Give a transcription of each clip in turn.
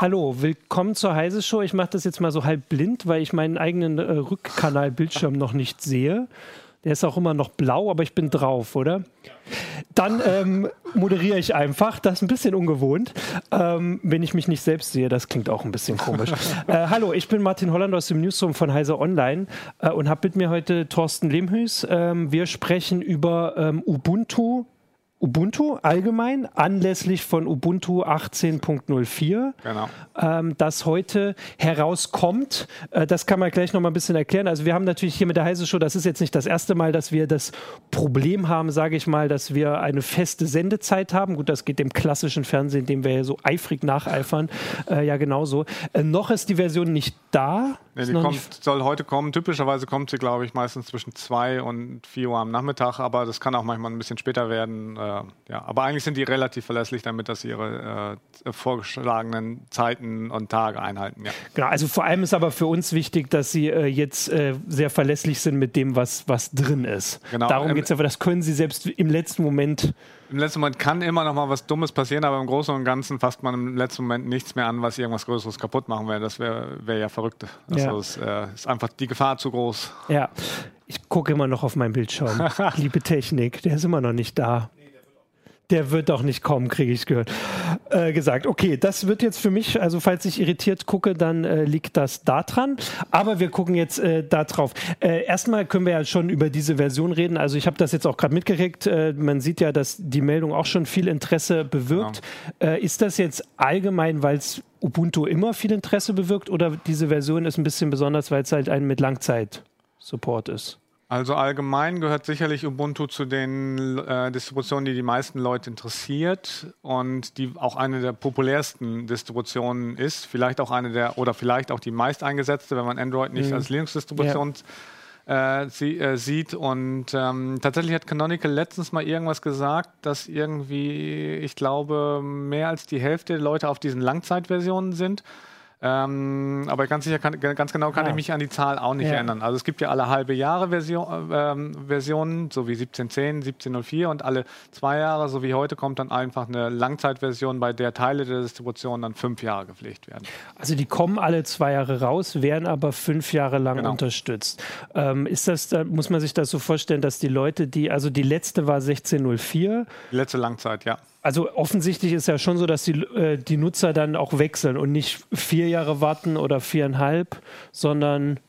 Hallo, willkommen zur Heise Show. Ich mache das jetzt mal so halb blind, weil ich meinen eigenen äh, Rückkanalbildschirm noch nicht sehe. Der ist auch immer noch blau, aber ich bin drauf, oder? Dann ähm, moderiere ich einfach. Das ist ein bisschen ungewohnt, ähm, wenn ich mich nicht selbst sehe. Das klingt auch ein bisschen komisch. äh, hallo, ich bin Martin Holland aus dem Newsroom von Heise Online äh, und habe mit mir heute Thorsten Lehmhüß. Ähm, wir sprechen über ähm, Ubuntu Ubuntu allgemein, anlässlich von Ubuntu 18.04, genau. ähm, das heute herauskommt. Äh, das kann man gleich noch mal ein bisschen erklären. Also wir haben natürlich hier mit der Heise Show, das ist jetzt nicht das erste Mal, dass wir das Problem haben, sage ich mal, dass wir eine feste Sendezeit haben. Gut, das geht dem klassischen Fernsehen, dem wir ja so eifrig nacheifern, äh, ja genauso. Äh, noch ist die Version nicht da. Nee, die kommt, soll heute kommen. Typischerweise kommt sie, glaube ich, meistens zwischen 2 und 4 Uhr am Nachmittag, aber das kann auch manchmal ein bisschen später werden. Äh, ja, aber eigentlich sind die relativ verlässlich damit, dass sie ihre äh, vorgeschlagenen Zeiten und Tage einhalten. Ja. Genau, also vor allem ist aber für uns wichtig, dass sie äh, jetzt äh, sehr verlässlich sind mit dem, was, was drin ist. Genau. Darum ähm, geht es aber, das können sie selbst im letzten Moment im letzten Moment kann immer noch mal was Dummes passieren, aber im Großen und Ganzen fasst man im letzten Moment nichts mehr an, was irgendwas Größeres kaputt machen wäre. Das wäre wär ja verrückt. Also ja. es äh, ist einfach die Gefahr zu groß. Ja, ich gucke immer noch auf meinen Bildschirm. Liebe Technik, der ist immer noch nicht da der wird doch nicht kommen, kriege ich gehört. Äh, gesagt, okay, das wird jetzt für mich, also falls ich irritiert gucke, dann äh, liegt das da dran. Aber wir gucken jetzt äh, da drauf. Äh, erstmal können wir ja schon über diese Version reden. Also ich habe das jetzt auch gerade mitgekriegt. Äh, man sieht ja, dass die Meldung auch schon viel Interesse bewirkt. Genau. Ist das jetzt allgemein, weil es Ubuntu immer viel Interesse bewirkt oder diese Version ist ein bisschen besonders, weil es halt ein mit Langzeit-Support ist? Also allgemein gehört sicherlich Ubuntu zu den äh, Distributionen, die die meisten Leute interessiert und die auch eine der populärsten Distributionen ist. Vielleicht auch eine der oder vielleicht auch die meist eingesetzte, wenn man Android nicht mhm. als Linux-Distribution ja. äh, sie, äh, sieht. Und ähm, tatsächlich hat Canonical letztens mal irgendwas gesagt, dass irgendwie, ich glaube, mehr als die Hälfte der Leute auf diesen Langzeitversionen sind. Ähm, aber ganz sicher, kann, ganz genau kann ja. ich mich an die Zahl auch nicht ja. erinnern. Also es gibt ja alle halbe Jahre Version, äh, Versionen, so wie 1710, 1704 und alle zwei Jahre, so wie heute, kommt dann einfach eine Langzeitversion, bei der Teile der Distribution dann fünf Jahre gepflegt werden. Also die kommen alle zwei Jahre raus, werden aber fünf Jahre lang genau. unterstützt. Ähm, ist das, da muss man sich das so vorstellen, dass die Leute, die, also die letzte war 1604. Die letzte Langzeit, ja. Also offensichtlich ist ja schon so, dass die, äh, die Nutzer dann auch wechseln und nicht vier Jahre warten oder viereinhalb, sondern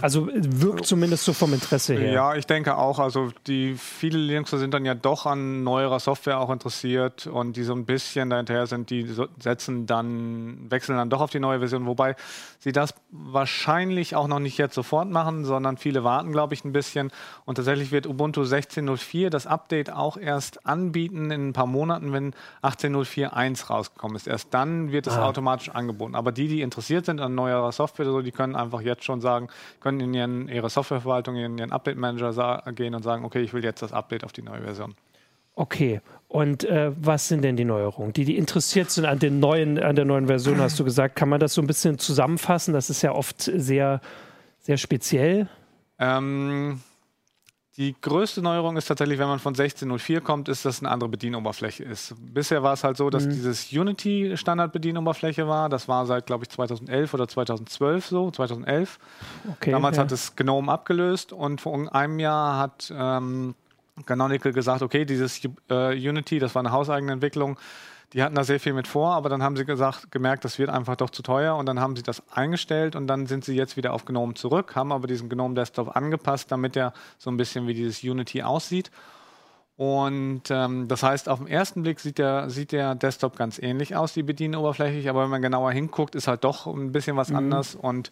also wirkt zumindest so vom Interesse her. Ja, ich denke auch. Also die viele Linuxer sind dann ja doch an neuerer Software auch interessiert und die so ein bisschen dahinter sind, die setzen dann, wechseln dann doch auf die neue Version, wobei sie das wahrscheinlich auch noch nicht jetzt sofort machen, sondern viele warten, glaube ich, ein bisschen. Und tatsächlich wird Ubuntu 16.04 das Update auch erst anbieten in ein paar Monaten, wenn 18.04.1 rausgekommen ist. Erst dann wird es ah. automatisch angeboten. Aber die, die interessiert sind an neuerer Software, die können einfach jetzt schon sagen, können in ihren, ihre Softwareverwaltung, in ihren Update-Manager gehen und sagen, okay, ich will jetzt das Update auf die neue Version. Okay, und äh, was sind denn die Neuerungen? Die, die interessiert sind an, den neuen, an der neuen Version, hast du gesagt. Kann man das so ein bisschen zusammenfassen? Das ist ja oft sehr, sehr speziell. Ähm, die größte Neuerung ist tatsächlich, wenn man von 16.04 kommt, ist, dass eine andere Bedienoberfläche ist. Bisher war es halt so, dass mhm. dieses Unity Standard-Bedienoberfläche war. Das war seit, glaube ich, 2011 oder 2012 so, 2011. Okay, Damals ja. hat es GNOME abgelöst und vor einem Jahr hat ähm, Canonical gesagt, okay, dieses äh, Unity, das war eine hauseigene Entwicklung, Die hatten da sehr viel mit vor, aber dann haben sie gesagt, gemerkt, das wird einfach doch zu teuer und dann haben sie das eingestellt und dann sind sie jetzt wieder auf GNOME zurück, haben aber diesen GNOME Desktop angepasst, damit er so ein bisschen wie dieses Unity aussieht. Und ähm, das heißt, auf den ersten Blick sieht der, sieht der Desktop ganz ähnlich aus, die Bedienoberfläche, aber wenn man genauer hinguckt, ist halt doch ein bisschen was mhm. anders und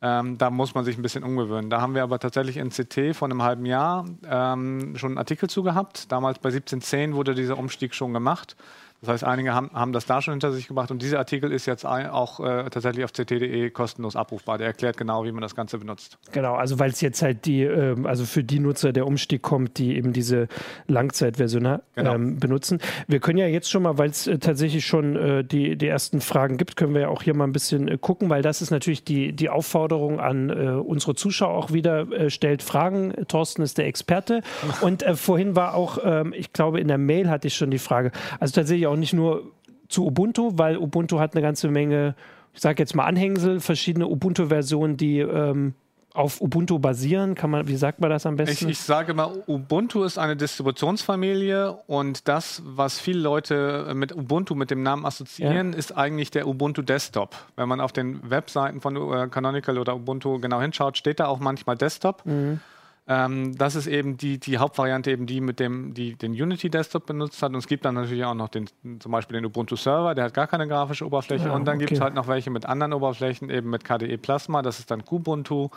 ähm, da muss man sich ein bisschen umgewöhnen. Da haben wir aber tatsächlich in CT vor einem halben Jahr ähm, schon einen Artikel zu gehabt. Damals bei 1710 wurde dieser Umstieg schon gemacht. Das heißt, einige haben, haben das da schon hinter sich gebracht und dieser Artikel ist jetzt auch äh, tatsächlich auf ct.de kostenlos abrufbar. Der erklärt genau, wie man das Ganze benutzt. Genau, also weil es jetzt halt die, äh, also für die Nutzer der Umstieg kommt, die eben diese Langzeitversion genau. ähm, benutzen. Wir können ja jetzt schon mal, weil es äh, tatsächlich schon äh, die, die ersten Fragen gibt, können wir ja auch hier mal ein bisschen äh, gucken, weil das ist natürlich die, die Aufforderung an äh, unsere Zuschauer auch wieder, stellt Fragen. Thorsten ist der Experte. Und vorhin war auch, ähm, ich glaube, in der Mail hatte ich schon die Frage, also tatsächlich auch nicht nur zu Ubuntu, weil Ubuntu hat eine ganze Menge, ich sage jetzt mal Anhängsel, verschiedene Ubuntu-Versionen, die ähm, auf Ubuntu basieren. Kann man, wie sagt man das am besten? Ich, ich, sage mal, Ubuntu ist eine Distributionsfamilie und das, was viele Leute mit Ubuntu mit dem Namen assoziieren, ja. ist eigentlich der Ubuntu Desktop. Wenn man auf den Webseiten von äh, Canonical oder Ubuntu genau hinschaut, steht da auch manchmal Desktop. Mhm. Ähm, das ist eben die, die Hauptvariante, eben die mit dem, die den Unity Desktop benutzt hat. Und es gibt dann natürlich auch noch den, zum Beispiel den Ubuntu Server, der hat gar keine grafische Oberfläche. Ja, und dann okay. gibt es halt noch welche mit anderen Oberflächen, eben mit KDE Plasma, das ist dann Kubuntu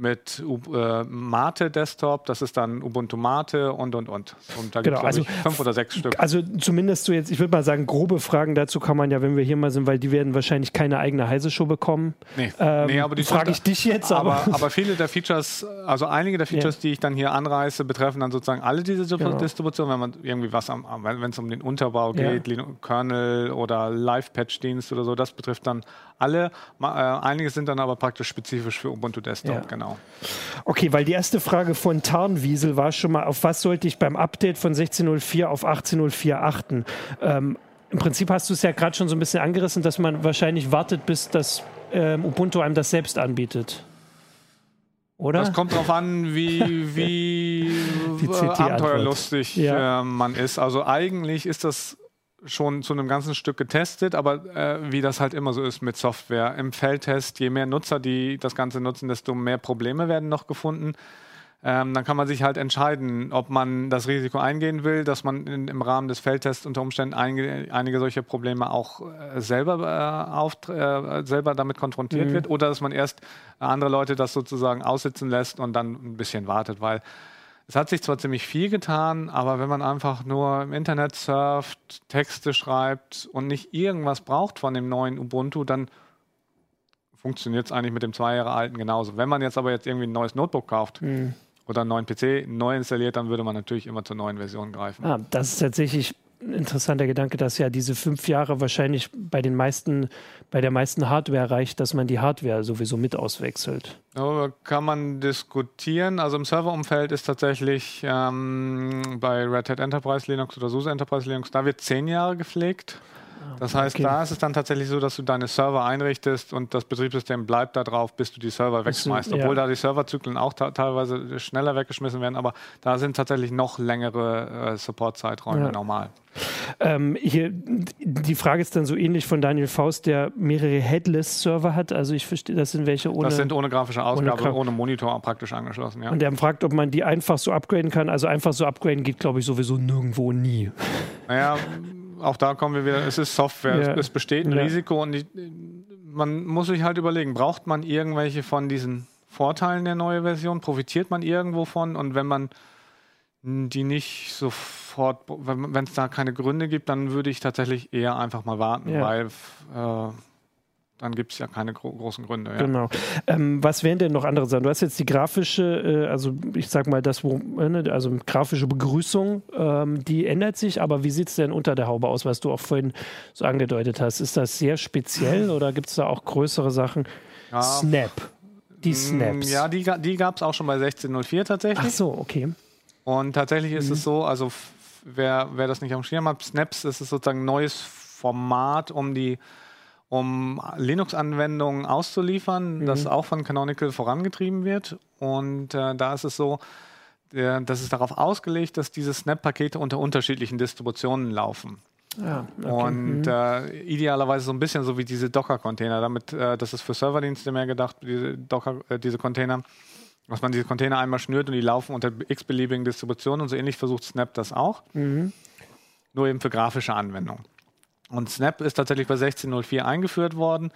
mit äh, Mate Desktop, das ist dann Ubuntu Mate und und und. Und da genau, gibt es also, fünf oder sechs Stück. Also zumindest so jetzt, ich würde mal sagen, grobe Fragen dazu kann man ja, wenn wir hier mal sind, weil die werden wahrscheinlich keine eigene Heise-Show bekommen. Nee, ähm, nee aber die frage ich dich jetzt. Aber, aber, aber, viele der Features, also einige der Features, ja. die ich dann hier anreiße, betreffen dann sozusagen alle diese genau. Distributionen, wenn man irgendwie was am, wenn es um den Unterbau geht, ja. Kernel oder Live-Patch-Dienst oder so, das betrifft dann alle. Äh, einige sind dann aber praktisch spezifisch für Ubuntu Desktop, ja. genau. Okay, weil die erste Frage von Tarnwiesel war schon mal, auf was sollte ich beim Update von 16.04 auf 18.04 achten? Ähm, Im Prinzip hast du es ja gerade schon so ein bisschen angerissen, dass man wahrscheinlich wartet, bis das ähm, Ubuntu einem das selbst anbietet. Oder? Das kommt darauf an, wie, wie abenteuerlustig ja. äh, man ist. Also eigentlich ist das schon zu einem ganzen Stück getestet, aber äh, wie das halt immer so ist mit Software. Im Feldtest, je mehr Nutzer, die das Ganze nutzen, desto mehr Probleme werden noch gefunden. Ähm, dann kann man sich halt entscheiden, ob man das Risiko eingehen will, dass man in, im Rahmen des Feldtests unter Umständen einige, einige solche Probleme auch äh, selber, äh, auf, äh, selber damit konfrontiert mhm. wird oder dass man erst andere Leute das sozusagen aussitzen lässt und dann ein bisschen wartet, weil es hat sich zwar ziemlich viel getan, aber wenn man einfach nur im Internet surft, Texte schreibt und nicht irgendwas braucht von dem neuen Ubuntu, dann funktioniert es eigentlich mit dem zwei Jahre alten genauso. Wenn man jetzt aber jetzt irgendwie ein neues Notebook kauft mhm. oder einen neuen PC neu installiert, dann würde man natürlich immer zur neuen Version greifen. Ah, das ist tatsächlich interessanter Gedanke, dass ja diese fünf Jahre wahrscheinlich bei den meisten, bei der meisten Hardware reicht, dass man die Hardware sowieso mit auswechselt. Darüber kann man diskutieren. Also im Serverumfeld ist tatsächlich ähm, bei Red Hat Enterprise Linux oder SUSE Enterprise Linux, da wird zehn Jahre gepflegt. Das heißt, okay. da ist es dann tatsächlich so, dass du deine Server einrichtest und das Betriebssystem bleibt da drauf, bis du die Server wegschmeißt. Obwohl ja. da die Serverzyklen auch teilweise schneller weggeschmissen werden, aber da sind tatsächlich noch längere äh, Support-Zeiträume ja. normal. Ähm, hier, die Frage ist dann so ähnlich von Daniel Faust, der mehrere Headless-Server hat. Also ich verstehe, das sind welche ohne. Das sind ohne grafische Ausgabe, ohne, ohne Monitor praktisch angeschlossen, ja. Und der fragt, ob man die einfach so upgraden kann. Also einfach so upgraden geht, glaube ich, sowieso nirgendwo nie. Naja, auch da kommen wir wieder, es ist Software, ja. es, besteht ein ja. Risiko und ich, man muss sich halt überlegen, braucht man irgendwelche von diesen Vorteilen der neuen Version, profitiert man irgendwo von und wenn man die nicht sofort, wenn es da keine Gründe gibt, dann würde ich tatsächlich eher einfach mal warten, ja. weil äh, dann gibt es ja keine gro großen Gründe. Ja. Genau. Ähm, was wären denn noch andere Sachen? Du hast jetzt die grafische, äh, also ich sag mal, das, wo, äh, ne, also grafische Begrüßung, ähm, die ändert sich, aber wie sieht es denn unter der Haube aus, was du auch vorhin so angedeutet hast? Ist das sehr speziell oder gibt es da auch größere Sachen? Ja. Snap. Die mm, Snaps. Ja, die, die gab es auch schon bei 1604 tatsächlich. Ach so, okay. Und tatsächlich ist mhm. es so, also wer, wer das nicht am Schirm hat, Snaps ist sozusagen ein neues Format, um die um Linux-Anwendungen auszuliefern, mhm. das auch von Canonical vorangetrieben wird. Und äh, da ist es so, äh, dass es darauf ausgelegt, dass diese Snap-Pakete unter unterschiedlichen Distributionen laufen. Ja, okay. Und mhm. äh, idealerweise so ein bisschen so wie diese Docker-Container. Damit, äh, das ist für Serverdienste mehr gedacht, diese Docker, äh, diese Container, dass man diese Container einmal schnürt und die laufen unter x-beliebigen Distributionen und so ähnlich versucht Snap das auch. Mhm. Nur eben für grafische Anwendungen. Und Snap ist tatsächlich bei 16.04 eingeführt worden.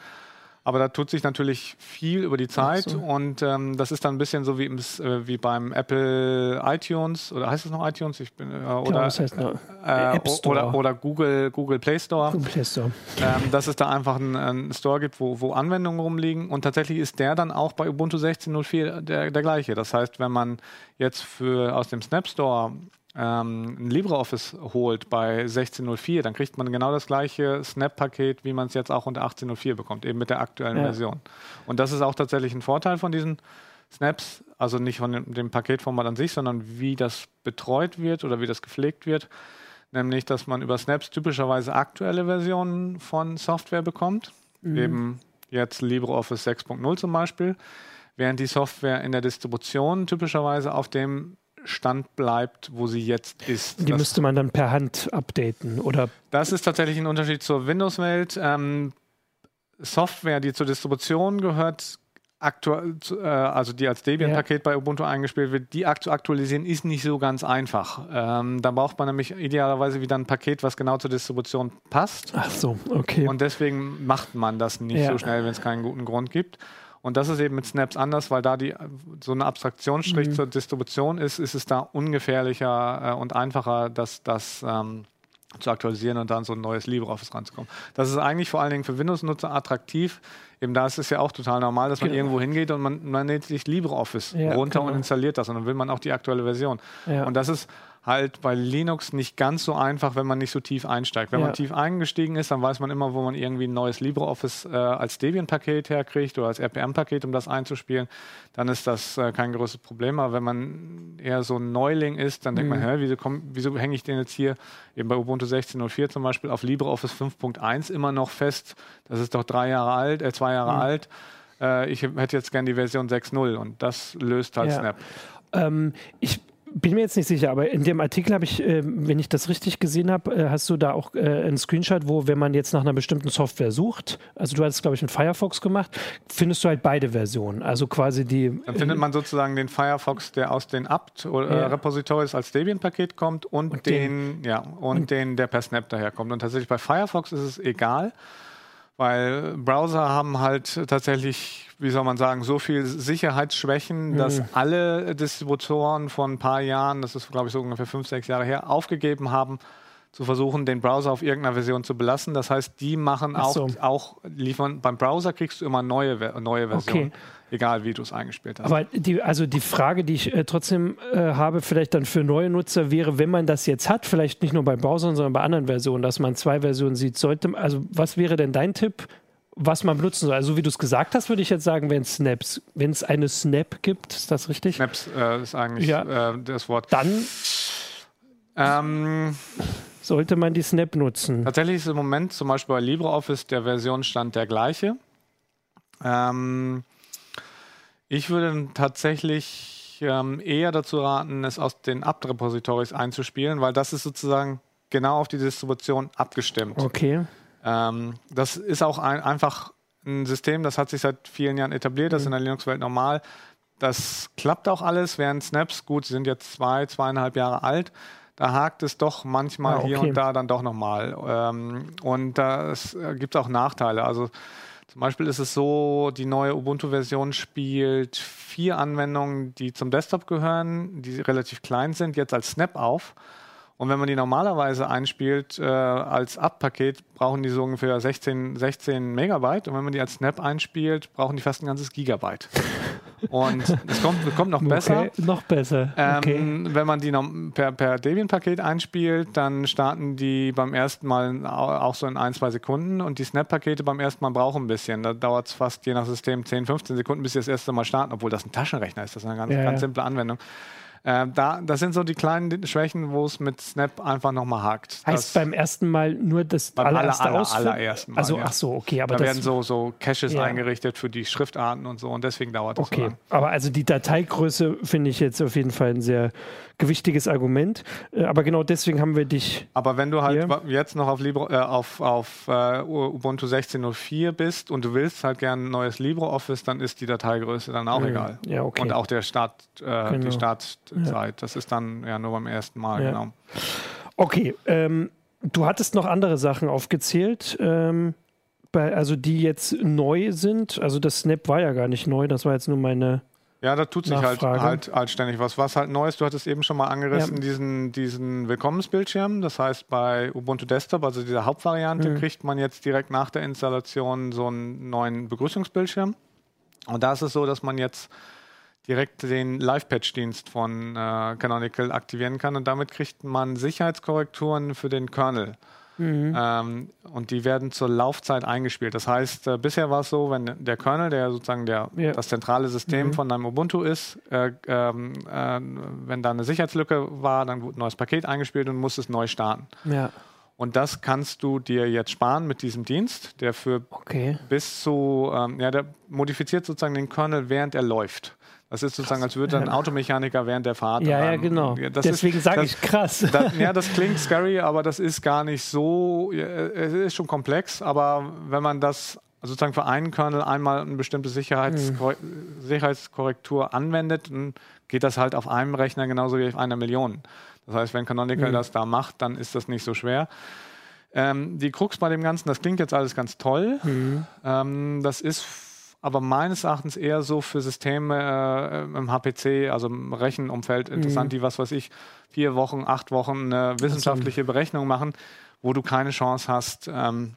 Aber da tut sich natürlich viel über die Zeit so. und ähm, das ist dann ein bisschen so wie, im, äh, wie beim Apple iTunes oder heißt es noch iTunes? Ich bin, äh, oder, das heißt noch, äh, oder, oder Google, Google Play Store. Google Play Store. Ähm, dass es da einfach einen, einen Store gibt, wo, wo, Anwendungen rumliegen und tatsächlich ist der dann auch bei Ubuntu 16.04 der, der gleiche. Das heißt, wenn man jetzt für aus dem Snap Store ähm, ein LibreOffice holt bei 16.04, dann kriegt man genau das gleiche Snap-Paket, wie man es jetzt auch unter 18.04 bekommt, eben mit der aktuellen ja. Version. Und das ist auch tatsächlich ein Vorteil von diesen Snaps, also nicht von dem, dem Paketformat an sich, sondern wie das betreut wird oder wie das gepflegt wird. Nämlich, dass man über Snaps typischerweise aktuelle Versionen von Software bekommt, mhm. eben jetzt LibreOffice 6.0 zum Beispiel, während die Software in der Distribution typischerweise auf dem Stand bleibt, wo sie jetzt ist. Die das, müsste man dann per Hand updaten, oder? Das ist tatsächlich ein Unterschied zur Windows-Welt. Ähm, Software, die zur Distribution gehört, aktuell, äh, also die als Debian-Paket ja. bei Ubuntu eingespielt wird, die zu aktualisieren, ist nicht so ganz einfach. Ähm, da braucht man nämlich idealerweise wieder ein Paket, was genau zur Distribution passt. Ach so, okay. Und deswegen macht man das nicht ja. so schnell, wenn es keinen guten Grund gibt. Und das ist eben mit Snaps anders, weil da die so eine Abstraktionsstrich mhm. zur Distribution ist, ist es da ungefährlicher äh, und einfacher, dass das ähm, zu aktualisieren und dann so ein neues LibreOffice ranzukommen. Das ist eigentlich vor allen Dingen für Windows-Nutzer attraktiv. Eben da ist es ja auch total normal, dass man genau. irgendwo hingeht und man, man lädt sich LibreOffice ja, runter genau. und installiert das und dann will man auch die aktuelle Version. Ja. Und das ist halt bei Linux nicht ganz so einfach, wenn man nicht so tief einsteigt. Wenn ja. man tief eingestiegen ist, dann weiß man immer, wo man irgendwie ein neues LibreOffice äh, als Debian-Paket herkriegt oder als RPM-Paket, um das einzuspielen. Dann ist das äh, kein größeres Problem. Aber wenn man eher so ein Neuling ist, dann denkt mhm. man, hä, wieso, wieso hänge ich den jetzt hier eben bei Ubuntu 16.04 zum Beispiel auf LibreOffice 5.1 immer noch fest? Das ist doch drei Jahre alt, äh, zwei Jahre mhm. alt. Äh, ich hätte jetzt gerne die Version 6.0 und das löst halt ja. Snap. Ähm, ich bin mir jetzt nicht sicher, aber in dem Artikel habe ich, äh, wenn ich das richtig gesehen habe, äh, hast du da auch äh, einen Screenshot, wo, wenn man jetzt nach einer bestimmten Software sucht, also du hast es, glaube ich, in Firefox gemacht, findest du halt beide Versionen. Also quasi die. Dann findet man sozusagen den Firefox, der aus den apt-Repositories ja. als Debian-Paket kommt und, und den, den, ja, und, und den, der per Snap daherkommt. Und tatsächlich bei Firefox ist es egal weil Browser haben halt tatsächlich, wie soll man sagen, so viel Sicherheitsschwächen, mhm. dass alle Distributoren von ein paar Jahren, das ist glaube ich so ungefähr fünf, sechs Jahre her, aufgegeben haben, zu versuchen, den Browser auf irgendeiner Version zu belassen. Das heißt, die machen auch, so. auch liefern, beim Browser kriegst du immer neue, neue Versionen. Okay egal wie du es eingespielt hast. Aber die, also die Frage, die ich äh, trotzdem äh, habe, vielleicht dann für neue Nutzer wäre, wenn man das jetzt hat, vielleicht nicht nur bei Browsern, sondern bei anderen Versionen, dass man zwei Versionen sieht, sollte, also was wäre denn dein Tipp? was man benutzen soll. Also wie du es gesagt hast, würde ich jetzt sagen, wenn Snaps, wenn es eine Snap gibt, ist das richtig? Snaps äh, ist eigentlich ja. äh, das Wort. Dann ähm, sollte man die Snap nutzen. Tatsächlich ist im Moment zum Beispiel bei LibreOffice der Versionsstand der gleiche. Ähm, ich würde tatsächlich ähm, eher dazu raten, es aus den apt-Repositories einzuspielen, weil das ist sozusagen genau auf die Distribution abgestimmt. Okay. Ähm, das ist auch ein, einfach ein System, das hat sich seit vielen Jahren etabliert, das ist in der Linux-Welt normal. Das klappt auch alles, während Snaps, gut, sind jetzt zwei, zweieinhalb Jahre alt, da hakt es doch manchmal ah, okay. hier und da dann doch nochmal. Ähm, und da äh, gibt es auch Nachteile. Also zum Beispiel ist es so, die neue Ubuntu-Version spielt vier Anwendungen, die zum Desktop gehören, die relativ klein sind, jetzt als Snap auf. Und wenn man die normalerweise einspielt äh, als App-Paket, brauchen die so ungefähr 16, 16 Megabyte. Und wenn man die als Snap einspielt, brauchen die fast ein ganzes Gigabyte. Und es kommt, kommt noch besser. Okay, noch besser. Okay. Ähm, wenn man die per, per Debian-Paket einspielt, dann starten die beim ersten Mal auch so in ein, zwei Sekunden. Und die Snap-Pakete beim ersten Mal brauchen ein bisschen. Da dauert es fast je nach System 10, 15 Sekunden, bis sie das erste Mal starten, obwohl das ein Taschenrechner ist. Das ist eine ganz, ja, ganz simple Anwendung. Äh, da, das sind so die kleinen Schwächen, wo es mit Snap einfach nochmal hakt. Heißt das, beim ersten Mal nur das beim allererste aller, aller, allerersten Mal. Also, ja. ach so, okay, aber da das werden so, so Caches Ja. eingerichtet für die Schriftarten und so und deswegen dauert das so Okay, lang. aber also die Dateigröße finde ich jetzt auf jeden Fall ein sehr gewichtiges Argument. Äh, Aber genau deswegen haben wir dich. Aber wenn du halt Hier. jetzt noch auf, Libre, äh, auf, auf äh, Ubuntu 16.04 bist und du willst halt gerne ein neues LibreOffice, dann ist die Dateigröße dann auch Mhm. egal. Ja, okay. Und auch der Start, äh, Genau. die Startzeit. Das ist dann ja nur beim ersten Mal, Ja. genau. Okay, ähm, du hattest noch andere Sachen aufgezählt, ähm, also die jetzt neu sind. Also das Snap war ja gar nicht neu, das war jetzt nur meine. Ja, da tut sich halt, halt, halt ständig was. Was halt Neues, du hattest eben schon mal angerissen, Ja. diesen, diesen Willkommensbildschirm. Das heißt, bei Ubuntu Desktop, also dieser Hauptvariante, Mhm. kriegt man jetzt direkt nach der Installation so einen neuen Begrüßungsbildschirm. Und da ist es so, dass man jetzt direkt den Live-Patch-Dienst von äh, Canonical aktivieren kann und damit kriegt man Sicherheitskorrekturen für den Kernel. Ähm, und die werden zur Laufzeit eingespielt. Das heißt, äh, bisher war es so, wenn der Kernel, der sozusagen der, Ja. das zentrale System von deinem Ubuntu ist, äh, ähm, äh, wenn da eine Sicherheitslücke war, dann wurde ein neues Paket eingespielt und musste es neu starten. Ja, Und das kannst du dir jetzt sparen mit diesem Dienst, der für okay. bis zu, ähm, ja, der modifiziert sozusagen den Kernel, während er läuft. Das ist sozusagen, als würde ein Automechaniker während der Fahrt. Ja, ja, genau. das Deswegen sage das- ich krass. da, ja, das klingt scary, aber das ist gar nicht so. Es ist schon komplex, aber wenn man das sozusagen für einen Kernel einmal eine bestimmte Sicherheitskor Sicherheitskorrektur anwendet, dann geht das halt auf einem Rechner genauso wie auf einer Million. Das heißt, wenn Canonical das da macht, dann ist das nicht so schwer. Ähm, die Krux bei dem Ganzen, das klingt jetzt alles ganz toll. Ähm, das ist aber meines Erachtens eher so für Systeme äh, im HPC, also im Rechenumfeld interessant, die, was weiß ich, vier Wochen, acht Wochen eine wissenschaftliche Berechnung machen, wo du keine Chance hast, ähm,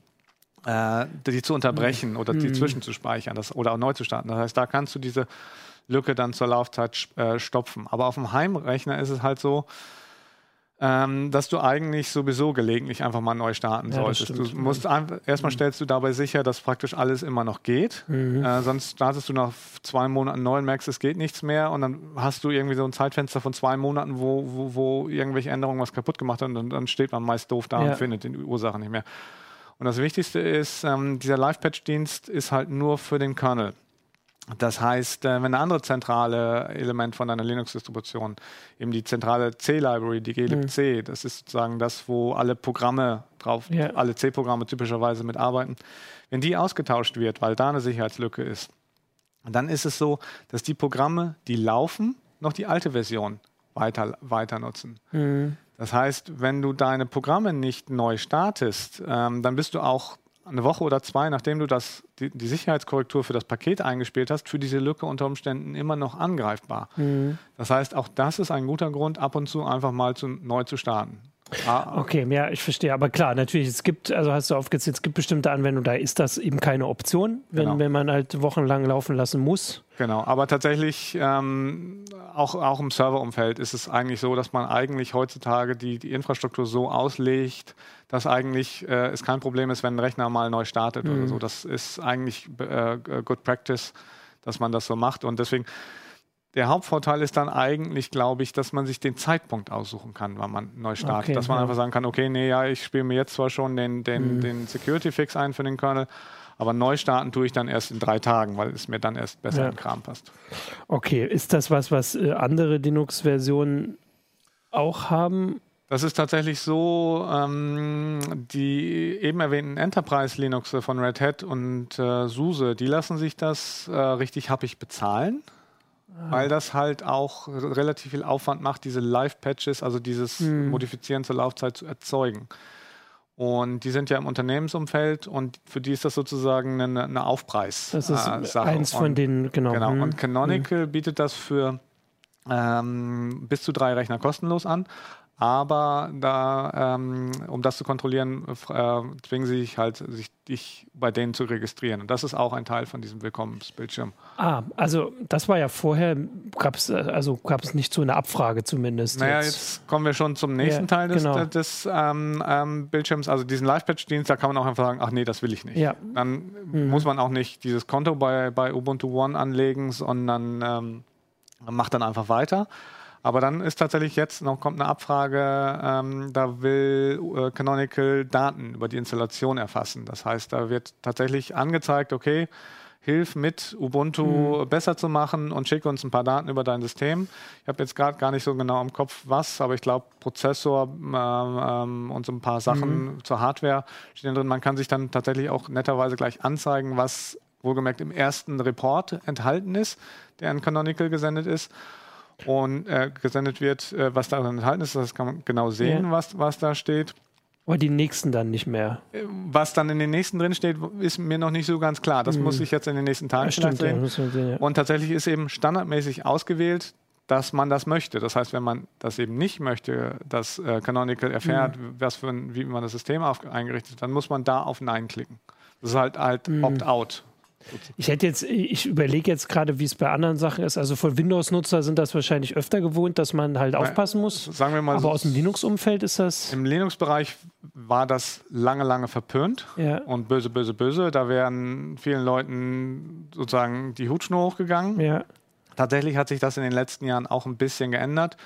äh, die zu unterbrechen oder die zwischenzuspeichern das, oder auch neu zu starten. Das heißt, da kannst du diese Lücke dann zur Laufzeit äh, stopfen. Aber auf dem Heimrechner ist es halt so, ähm, dass du eigentlich sowieso gelegentlich einfach mal neu starten Ja, solltest. Du musst einfach, erstmal stellst du dabei sicher, dass praktisch alles immer noch geht. Äh, sonst startest du nach zwei Monaten neu und merkst, es geht nichts mehr und dann hast du irgendwie so ein Zeitfenster von zwei Monaten, wo, wo, wo irgendwelche Änderungen was kaputt gemacht haben und dann, dann steht man meist doof da Ja. und findet die Ursache nicht mehr. Und das Wichtigste ist, ähm, dieser Live-Patch-Dienst ist halt nur für den Kernel. Das heißt, äh, wenn ein anderes zentrale Element von deiner Linux-Distribution, eben die zentrale C-Library, die glibc, das ist sozusagen das, wo alle Programme drauf, Ja. alle C-Programme typischerweise mitarbeiten, wenn die ausgetauscht wird, weil da eine Sicherheitslücke ist, dann ist es so, dass die Programme, die laufen, noch die alte Version weiter, weiter nutzen. Das heißt, wenn du deine Programme nicht neu startest, ähm, dann bist du auch eine Woche oder zwei, nachdem du das, die, die Sicherheitskorrektur für das Paket eingespielt hast, für diese Lücke unter Umständen immer noch angreifbar. Das heißt, auch das ist ein guter Grund, ab und zu einfach mal zu, neu zu starten. Ah, Okay, ja, ich verstehe. Aber klar, natürlich, es gibt, also hast du aufgezählt, es gibt bestimmte Anwendungen, da ist das eben keine Option, wenn, Genau. wenn man halt wochenlang laufen lassen muss. Genau, aber tatsächlich ähm, auch, auch im Serverumfeld ist es eigentlich so, dass man eigentlich heutzutage die, die Infrastruktur so auslegt, dass eigentlich äh, es kein Problem ist, wenn ein Rechner mal neu startet oder so. Das ist eigentlich äh, Good Practice, dass man das so macht. Und deswegen, der Hauptvorteil ist dann eigentlich, glaube ich, dass man sich den Zeitpunkt aussuchen kann, wann man neu startet. Okay, dass man ja. einfach sagen kann, okay, nee, ja, ich spiele mir jetzt zwar schon den, den, den Security-Fix ein für den Kernel, aber neu starten tue ich dann erst in drei Tagen, weil es mir dann erst besser Ja. in den Kram passt. Okay, ist das was, was äh, andere Linux-Versionen auch haben? Das ist tatsächlich so, ähm, die eben erwähnten Enterprise-Linux von Red Hat und äh, SUSE, die lassen sich das äh, richtig happig bezahlen, weil das halt auch relativ viel Aufwand macht, diese Live-Patches, also dieses Modifizieren zur Laufzeit zu erzeugen. Und die sind ja im Unternehmensumfeld und für die ist das sozusagen eine, eine Aufpreis. Das ist äh, eins von Und- den, genau. Genau. hm. Und Canonical bietet das für ähm, bis zu drei Rechner kostenlos an. Aber da, ähm, um das zu kontrollieren, äh, zwingen sie sich halt, sich dich bei denen zu registrieren. Und das ist auch ein Teil von diesem Willkommensbildschirm. Ah, also das war ja vorher, gab es also gab es nicht so eine Abfrage zumindest. Naja, jetzt. jetzt kommen wir schon zum nächsten Ja, Teil des, genau. des ähm, ähm, Bildschirms. Also diesen Live-Patch-Dienst, da kann man auch einfach sagen, ach nee, das will ich nicht. Ja. Dann muss man auch nicht dieses Konto bei, bei Ubuntu One anlegen, sondern ähm, macht dann einfach weiter. Aber dann ist tatsächlich jetzt noch kommt eine Abfrage, ähm, da will äh, Canonical Daten über die Installation erfassen. Das heißt, da wird tatsächlich angezeigt, okay, hilf mit, Ubuntu mhm. besser zu machen und schicke uns ein paar Daten über dein System. Ich habe jetzt gerade gar nicht so genau im Kopf, was, aber ich glaube, Prozessor ähm, ähm, und so ein paar Sachen mhm. zur Hardware stehen drin. Man kann sich dann tatsächlich auch netterweise gleich anzeigen, was wohlgemerkt im ersten Report enthalten ist, der an Canonical gesendet ist und äh, gesendet wird, äh, was darin enthalten ist. Das kann man genau sehen, ja. was, was da steht. Aber die nächsten dann nicht mehr. Äh, was dann in den nächsten drin steht, ist mir noch nicht so ganz klar. Das mhm. muss ich jetzt in den nächsten Tagen ja, stimmt, sehen. Ja, sehen ja. Und tatsächlich ist eben standardmäßig ausgewählt, dass man das möchte. Das heißt, wenn man das eben nicht möchte, dass äh, Canonical erfährt, mhm. was für ein, wie man das System auf, eingerichtet hat, dann muss man da auf Nein klicken. Das ist halt, halt mhm. Opt-out. Ich hätte jetzt, ich überlege jetzt gerade, wie es bei anderen Sachen ist. Also von Windows-Nutzer sind das wahrscheinlich öfter gewohnt, dass man halt aufpassen muss. Sagen wir mal Aber so, aus dem Linux-Umfeld ist das. Im Linux-Bereich war das lange, lange verpönt ja. und böse, böse, böse. Da wären vielen Leuten sozusagen die Hutschnur hochgegangen. Ja. Tatsächlich hat sich das in den letzten Jahren auch ein bisschen geändert.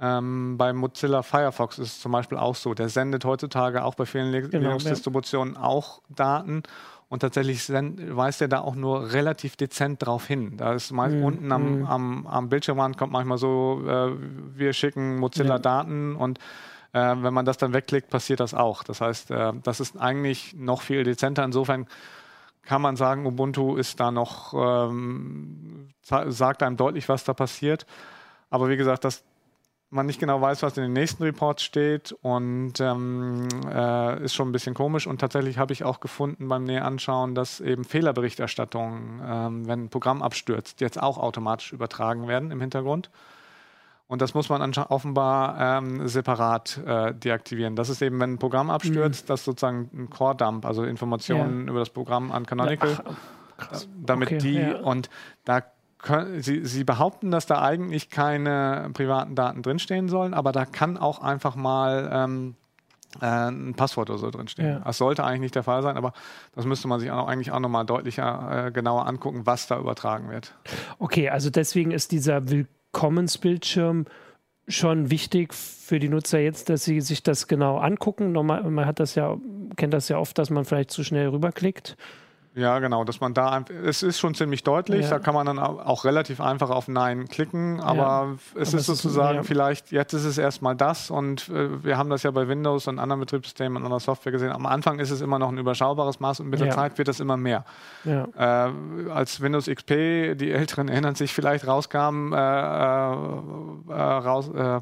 Ähm, bei Mozilla Firefox ist es zum Beispiel auch so. Der sendet heutzutage auch bei vielen genau, Linux-Distributionen ja. auch Daten und tatsächlich weist er da auch nur relativ dezent drauf hin. Da ist mal mhm. unten am, mhm. am, am Bildschirmrand kommt manchmal so, äh, wir schicken Mozilla ja. Daten und äh, wenn man das dann wegklickt, passiert das auch. Das heißt, äh, das ist eigentlich noch viel dezenter. Insofern kann man sagen, Ubuntu ist da noch, ähm, sagt einem deutlich, was da passiert. Aber wie gesagt, das, man nicht genau weiß, was in den nächsten Reports steht und ähm, äh, ist schon ein bisschen komisch. Und tatsächlich habe ich auch gefunden beim Näher anschauen, dass eben Fehlerberichterstattungen, ähm, wenn ein Programm abstürzt, jetzt auch automatisch übertragen werden im Hintergrund. Und das muss man offenbar ähm, separat äh, deaktivieren. Das ist eben, wenn ein Programm abstürzt, mhm. das sozusagen ein Core-Dump, also Informationen ja. über das Programm an Canonical, ja, ach, damit okay, die ja. und da können, sie, sie behaupten, dass da eigentlich keine privaten Daten drinstehen sollen, aber da kann auch einfach mal ähm, äh, ein Passwort oder so drinstehen. Ja. Das sollte eigentlich nicht der Fall sein, aber das müsste man sich auch, eigentlich auch nochmal deutlicher, äh, genauer angucken, was da übertragen wird. Okay, also deswegen ist dieser Willkommensbildschirm schon wichtig für die Nutzer jetzt, dass sie sich das genau angucken. Normal, man hat das ja, kennt das ja oft, dass man vielleicht zu schnell rüberklickt. Ja, genau, dass man da, es ist schon ziemlich deutlich, ja. da kann man dann auch relativ einfach auf Nein klicken, aber ja. es aber ist sozusagen ist, vielleicht, jetzt ist es erstmal das und äh, wir haben das ja bei Windows und anderen Betriebssystemen und anderer Software gesehen. Am Anfang ist es immer noch ein überschaubares Maß und mit der Zeit wird das immer mehr. Äh, als Windows XP, die Älteren erinnern sich vielleicht, rauskam, äh, äh, äh raus, äh,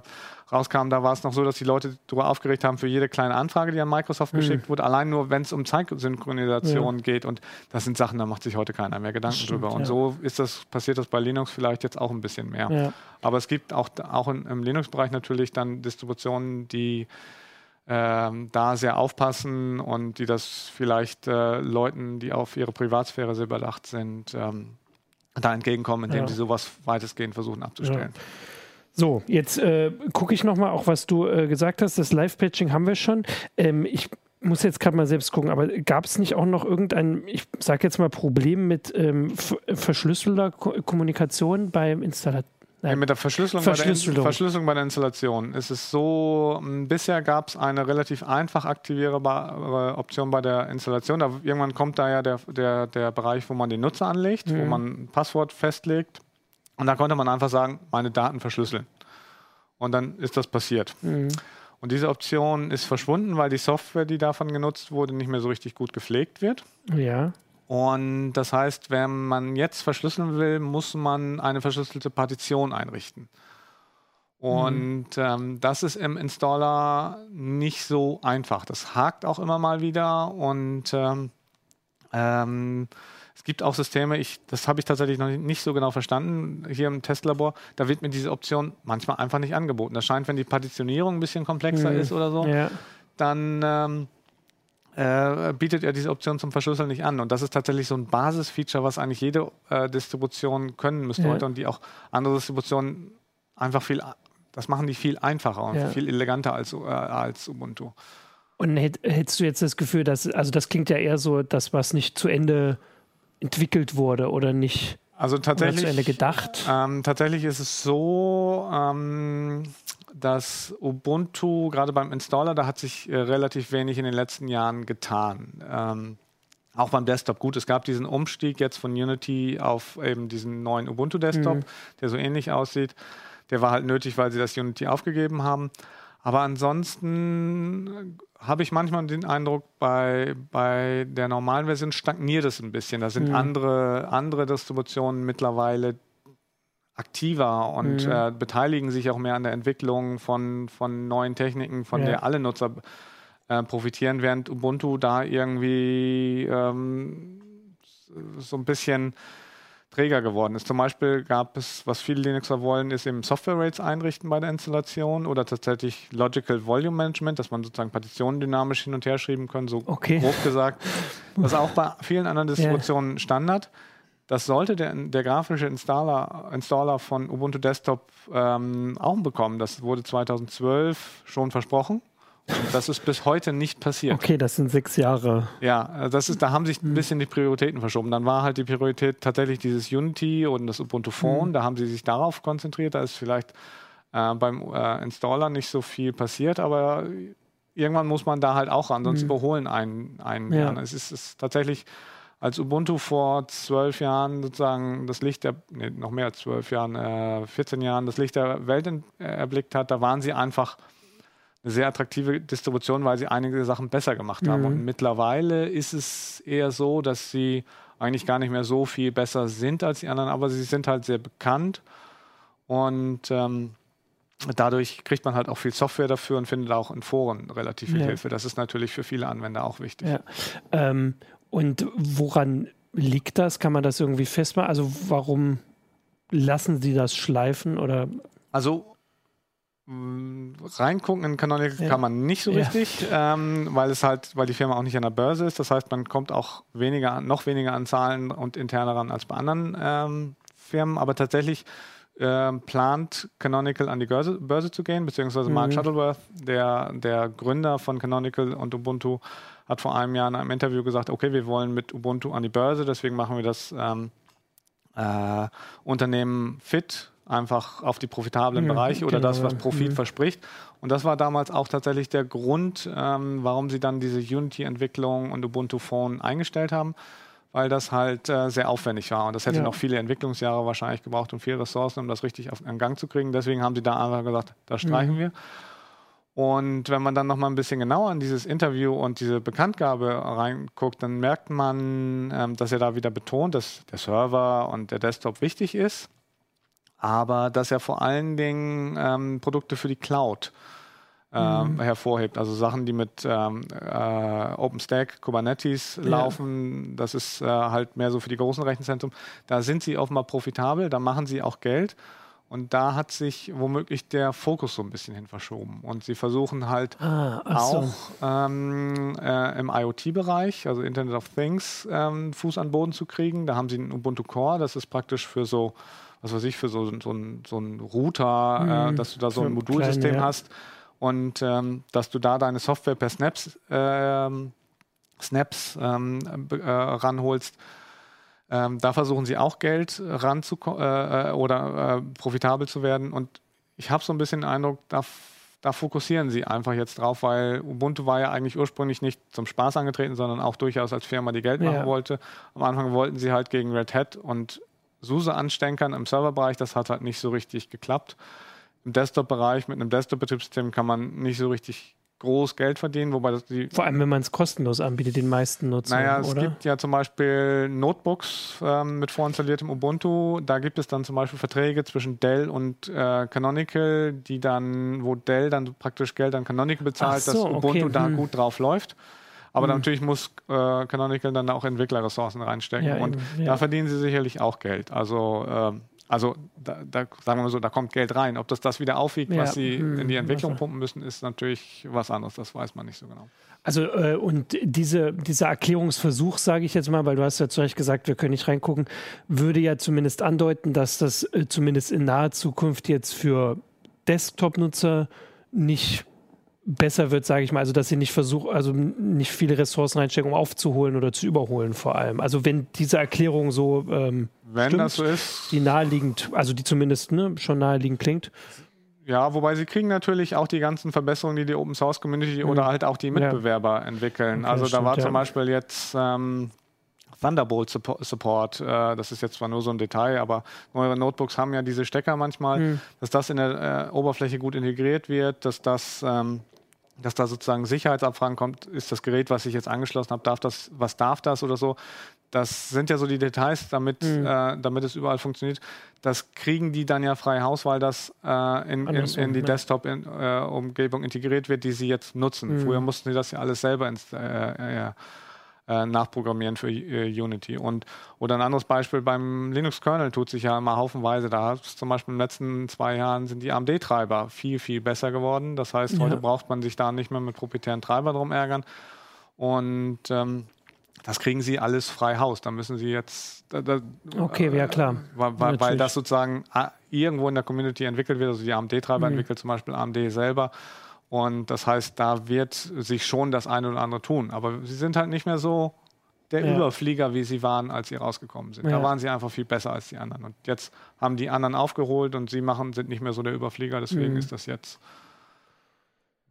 rauskam, da war es noch so, dass die Leute darüber aufgeregt haben für jede kleine Anfrage, die an Microsoft mhm. geschickt wurde, allein nur, wenn es um Zeitsynchronisation ja. geht. Und das sind Sachen, da macht sich heute keiner mehr Gedanken stimmt, drüber. Und ja. so ist das, passiert das bei Linux vielleicht jetzt auch ein bisschen mehr. Ja. Aber es gibt auch, auch in, im Linux-Bereich natürlich dann Distributionen, die ähm, da sehr aufpassen und die das vielleicht äh, Leuten, die auf ihre Privatsphäre sehr überdacht sind, ähm, da entgegenkommen, indem sie sowas weitestgehend versuchen abzustellen. So, jetzt äh, gucke ich nochmal auch, was du äh, gesagt hast. Das Live-Patching haben wir schon. Ähm, ich muss jetzt gerade mal selbst gucken, aber gab es nicht auch noch irgendein, ich sage jetzt mal, Problem mit ähm, verschlüsselter Ko Kommunikation beim Installateur? Ja, mit der Verschlüsselung, Verschlüsselung. Bei der Verschlüsselung bei der Installation ist es so, bisher gab es eine relativ einfach aktivierbare Option bei der Installation. Da, irgendwann kommt da ja der, der, der Bereich, wo man den Nutzer anlegt, mhm. wo man ein Passwort festlegt und da konnte man einfach sagen, meine Daten verschlüsseln. Und dann ist das passiert. Mhm. Und diese Option ist verschwunden, weil die Software, die davon genutzt wurde, nicht mehr so richtig gut gepflegt wird. Ja. Und das heißt, wenn man jetzt verschlüsseln will, muss man eine verschlüsselte Partition einrichten. Und mhm. ähm, das ist im Installer nicht so einfach. Das hakt auch immer mal wieder und ähm, ähm, es gibt auch Systeme, ich, das habe ich tatsächlich noch nicht so genau verstanden hier im Testlabor, da wird mir diese Option manchmal einfach nicht angeboten. Das scheint, wenn die Partitionierung ein bisschen komplexer mhm. ist oder so, ja. dann ähm, äh, bietet er diese Option zum Verschlüsseln nicht an. Und das ist tatsächlich so ein Basisfeature, was eigentlich jede äh, Distribution können müsste ja. heute und die auch andere Distributionen einfach viel, das machen die viel einfacher und ja. viel eleganter als, äh, als Ubuntu. Und hättest du jetzt das Gefühl, dass, also das klingt ja eher so, das, was nicht zu Ende entwickelt wurde oder nicht Also tatsächlich, zu Ende gedacht? Ähm, tatsächlich ist es so, ähm, dass Ubuntu, gerade beim Installer, da hat sich äh, relativ wenig in den letzten Jahren getan. Ähm, auch beim Desktop. Gut, es gab diesen Umstieg jetzt von Unity auf eben diesen neuen Ubuntu-Desktop, mhm. der so ähnlich aussieht. Der war halt nötig, weil sie das Unity aufgegeben haben. Aber ansonsten habe ich manchmal den Eindruck, bei, bei der normalen Version stagniert es ein bisschen. Da sind mhm. andere, andere Distributionen mittlerweile aktiver und mhm. äh, beteiligen sich auch mehr an der Entwicklung von, von neuen Techniken, von ja. der alle Nutzer äh, profitieren, während Ubuntu da irgendwie ähm, so ein bisschen träger geworden ist. Zum Beispiel gab es, was viele Linuxer wollen, ist eben Software Rates einrichten bei der Installation oder tatsächlich Logical Volume Management, dass man sozusagen Partitionen dynamisch hin und her schreiben kann, so okay. grob gesagt. Das ist auch bei vielen anderen Distributionen yeah. Standard. Das sollte der, der grafische Installer, Installer von Ubuntu Desktop ähm, auch bekommen. Das wurde 2012 schon versprochen. Und das ist bis heute nicht passiert. Okay, das sind sechs Jahre. Ja, das ist, da haben sich ein hm. bisschen die Prioritäten verschoben. Dann war halt die Priorität tatsächlich dieses Unity und das Ubuntu Phone. Mhm. Da haben sie sich darauf konzentriert. Da ist vielleicht äh, beim äh, Installer nicht so viel passiert, aber irgendwann muss man da halt auch ran, sonst mhm. überholen einen, einen ja. Es ist, ist tatsächlich als Ubuntu vor zwölf Jahren sozusagen das Licht der, nee, noch mehr als zwölf Jahren, äh, 14 Jahren das Licht der Welt äh, erblickt hat, da waren sie einfach eine sehr attraktive Distribution, weil sie einige Sachen besser gemacht haben. Mhm. Und mittlerweile ist es eher so, dass sie eigentlich gar nicht mehr so viel besser sind als die anderen, aber sie sind halt sehr bekannt und ähm, dadurch kriegt man halt auch viel Software dafür und findet auch in Foren relativ viel ja. Hilfe. Das ist natürlich für viele Anwender auch wichtig. Ja. Ähm, und woran liegt das? Kann man das irgendwie festmachen? Also warum lassen Sie das schleifen oder? Also reingucken in Canonical ja. kann man nicht so richtig, ähm, weil es halt, weil die Firma auch nicht an der Börse ist. Das heißt, man kommt auch weniger, noch weniger an Zahlen und interne ran als bei anderen ähm, Firmen. Aber tatsächlich äh, plant Canonical an die Börse, Börse zu gehen, beziehungsweise mhm. Mark Shuttleworth, der, der Gründer von Canonical und Ubuntu, hat vor einem Jahr in einem Interview gesagt, okay, wir wollen mit Ubuntu an die Börse, deswegen machen wir das ähm, äh, Unternehmen fit einfach auf die profitablen ja, Bereiche oder genau. das, was Profit mhm. verspricht. Und das war damals auch tatsächlich der Grund, ähm, warum sie dann diese Unity-Entwicklung und Ubuntu Phone eingestellt haben, weil das halt äh, sehr aufwendig war. Und das hätte ja. noch viele Entwicklungsjahre wahrscheinlich gebraucht und viele Ressourcen, um das richtig auf einen Gang zu kriegen. Deswegen haben sie da einfach gesagt, das streichen mhm. wir. Und wenn man dann noch mal ein bisschen genauer in dieses Interview und diese Bekanntgabe reinguckt, dann merkt man, ähm, dass er da wieder betont, dass der Server und der Desktop wichtig ist aber dass er vor allen Dingen ähm, Produkte für die Cloud ähm, mhm. hervorhebt. Also Sachen, die mit ähm, äh, OpenStack, Kubernetes ja. laufen, das ist äh, halt mehr so für die großen Rechenzentren. Da sind sie offenbar profitabel, da machen sie auch Geld. Und da hat sich womöglich der Fokus so ein bisschen hin verschoben. Und sie versuchen halt ah, auch so. ähm, äh, im IoT-Bereich, also Internet of Things, ähm, Fuß an Boden zu kriegen. Da haben sie einen Ubuntu Core, das ist praktisch für so was weiß ich, für so, so, ein, so ein Router, mhm. äh, dass du da so ein Modulsystem kleine, ja. hast und ähm, dass du da deine Software per Snaps, äh, Snaps ähm, äh, ranholst. Ähm, da versuchen sie auch Geld ranzukommen äh, äh, oder äh, profitabel zu werden. Und ich habe so ein bisschen den Eindruck, da, da fokussieren sie einfach jetzt drauf, weil Ubuntu war ja eigentlich ursprünglich nicht zum Spaß angetreten, sondern auch durchaus als Firma, die Geld machen ja. wollte. Am Anfang wollten sie halt gegen Red Hat und SUSE anstenkern im Serverbereich, das hat halt nicht so richtig geklappt. Im Desktop-Bereich mit einem Desktop-Betriebssystem kann man nicht so richtig groß Geld verdienen, wobei das die. Vor allem, wenn man es kostenlos anbietet, den meisten Nutzern. Naja, es oder? gibt ja zum Beispiel Notebooks ähm, mit vorinstalliertem Ubuntu. Da gibt es dann zum Beispiel Verträge zwischen Dell und äh, Canonical, die dann, wo Dell dann praktisch Geld an Canonical bezahlt, so, dass Ubuntu okay. da hm. gut drauf läuft. Aber mhm. natürlich muss äh, Canonical dann auch Entwicklerressourcen reinstecken. Ja, und ja. da verdienen sie sicherlich auch Geld. Also, äh, also da, da, sagen wir mal so, da kommt Geld rein. Ob das das wieder aufwiegt, ja. was sie mhm. in die Entwicklung pumpen müssen, ist natürlich was anderes. Das weiß man nicht so genau. Also äh, und diese, dieser Erklärungsversuch, sage ich jetzt mal, weil du hast ja zu Recht gesagt, wir können nicht reingucken, würde ja zumindest andeuten, dass das äh, zumindest in naher Zukunft jetzt für Desktop-Nutzer nicht besser wird, sage ich mal, also dass sie nicht versuchen, also nicht viele Ressourcen reinstecken, um aufzuholen oder zu überholen vor allem. Also wenn diese Erklärung so ähm, Wenn stimmt, das so ist, die naheliegend, also die zumindest ne, schon naheliegend klingt. Ja, wobei sie kriegen natürlich auch die ganzen Verbesserungen, die die Open Source Community oder halt auch die Mitbewerber entwickeln. Okay, also da stimmt, war ja. zum Beispiel jetzt ähm, Thunderbolt Suppo- Support. Äh, das ist jetzt zwar nur so ein Detail, aber neue Notebooks haben ja diese Stecker manchmal, dass das in der äh, Oberfläche gut integriert wird, dass das ähm, dass da sozusagen Sicherheitsabfragen kommt, ist das Gerät, was ich jetzt angeschlossen habe, darf das, was darf das oder so. Das sind ja so die Details, damit, äh, damit es überall funktioniert. Das kriegen die dann ja frei Haus, weil das äh, in, in, in die ja. Desktop-Umgebung integriert wird, die sie jetzt nutzen. Früher mussten sie das ja alles selber ins, äh, äh, äh, nachprogrammieren für äh, Unity. Und, oder ein anderes Beispiel, beim Linux-Kernel tut sich ja immer haufenweise. Da hat zum Beispiel in den letzten zwei Jahren sind die AMD-Treiber viel, viel besser geworden. Das heißt, heute Ja. braucht man sich da nicht mehr mit proprietären Treibern drum ärgern. Und ähm, das kriegen sie alles frei Haus. Da müssen sie jetzt, da, da, Okay, ja klar. weil, weil, weil das sozusagen ah, irgendwo in der Community entwickelt wird. Also die AMD-Treiber Mhm. entwickelt zum Beispiel AMD selber. Und das heißt, da wird sich schon das eine oder andere tun. Aber sie sind halt nicht mehr so der Ja. Überflieger, wie sie waren, als sie rausgekommen sind. Ja. Da waren sie einfach viel besser als die anderen. Und jetzt haben die anderen aufgeholt und sie machen, sind nicht mehr so der Überflieger. Deswegen Mhm. ist das jetzt